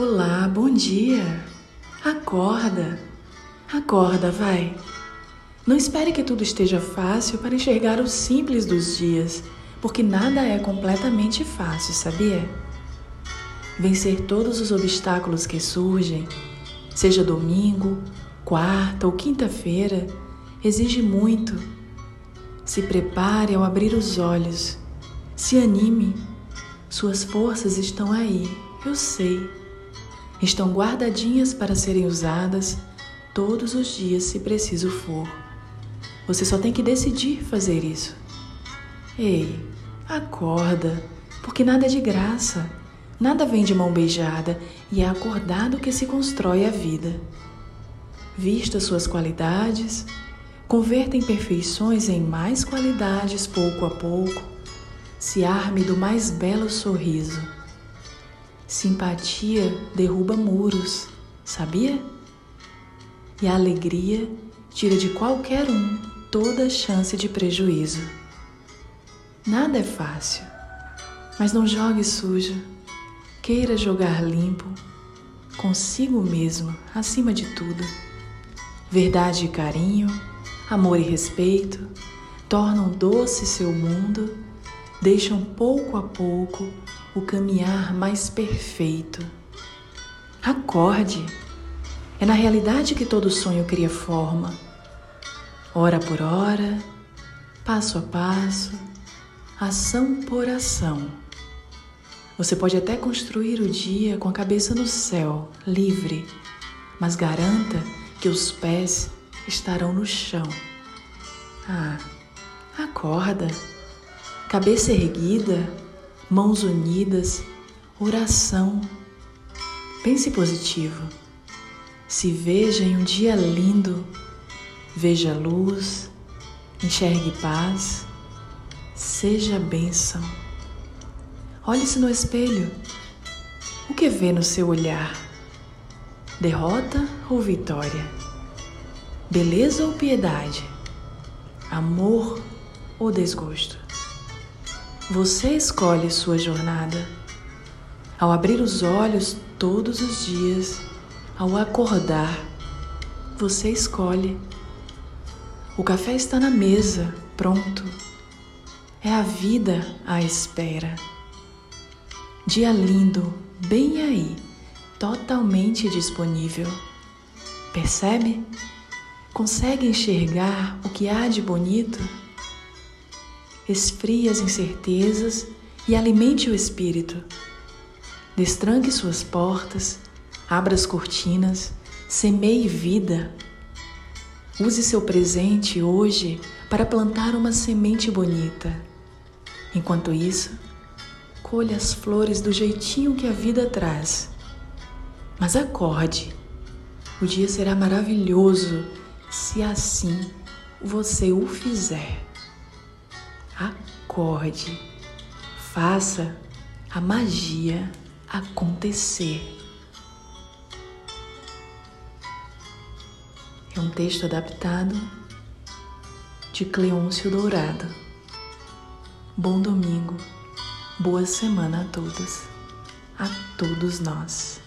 Olá, bom dia. Acorda. Acorda, vai. Não espere que tudo esteja fácil para enxergar o simples dos dias, porque nada é completamente fácil, sabia? Vencer todos os obstáculos que surgem, seja domingo, quarta ou quinta-feira, exige muito. Se prepare ao abrir os olhos. Se anime. Suas forças estão aí, eu sei estão guardadinhas para serem usadas todos os dias se preciso for. Você só tem que decidir fazer isso. Ei, acorda, porque nada é de graça, nada vem de mão beijada e é acordado que se constrói a vida. Vista suas qualidades, converta imperfeições em mais qualidades pouco a pouco, se arme do mais belo sorriso Simpatia derruba muros, sabia? E a alegria tira de qualquer um toda chance de prejuízo. Nada é fácil, mas não jogue sujo. Queira jogar limpo, consigo mesmo, acima de tudo. Verdade e carinho, amor e respeito tornam doce seu mundo, deixam pouco a pouco o caminhar mais perfeito. Acorde! É na realidade que todo sonho cria forma. Hora por hora, passo a passo, ação por ação. Você pode até construir o dia com a cabeça no céu, livre, mas garanta que os pés estarão no chão. Ah, acorda! Cabeça erguida, mãos unidas, oração. Pense positivo. Se veja em um dia lindo, veja luz, enxergue paz, seja bênção. Olhe-se no espelho. O que vê no seu olhar? Derrota ou vitória? Beleza ou piedade? Amor ou desgosto? Você escolhe sua jornada. Ao abrir os olhos todos os dias, ao acordar, você escolhe. O café está na mesa, pronto. É a vida à espera. Dia lindo, bem aí, totalmente disponível. Percebe? Consegue enxergar o que há de bonito? Esfrie as incertezas e alimente o espírito. Destranque suas portas, abra as cortinas, semeie vida. Use seu presente hoje para plantar uma semente bonita. Enquanto isso, colha as flores do jeitinho que a vida traz. Mas acorde, o dia será maravilhoso se assim você o fizer. Acorde, faça a magia acontecer. É um texto adaptado de Cleôncio Dourado. Bom domingo, boa semana a todos, a todos nós.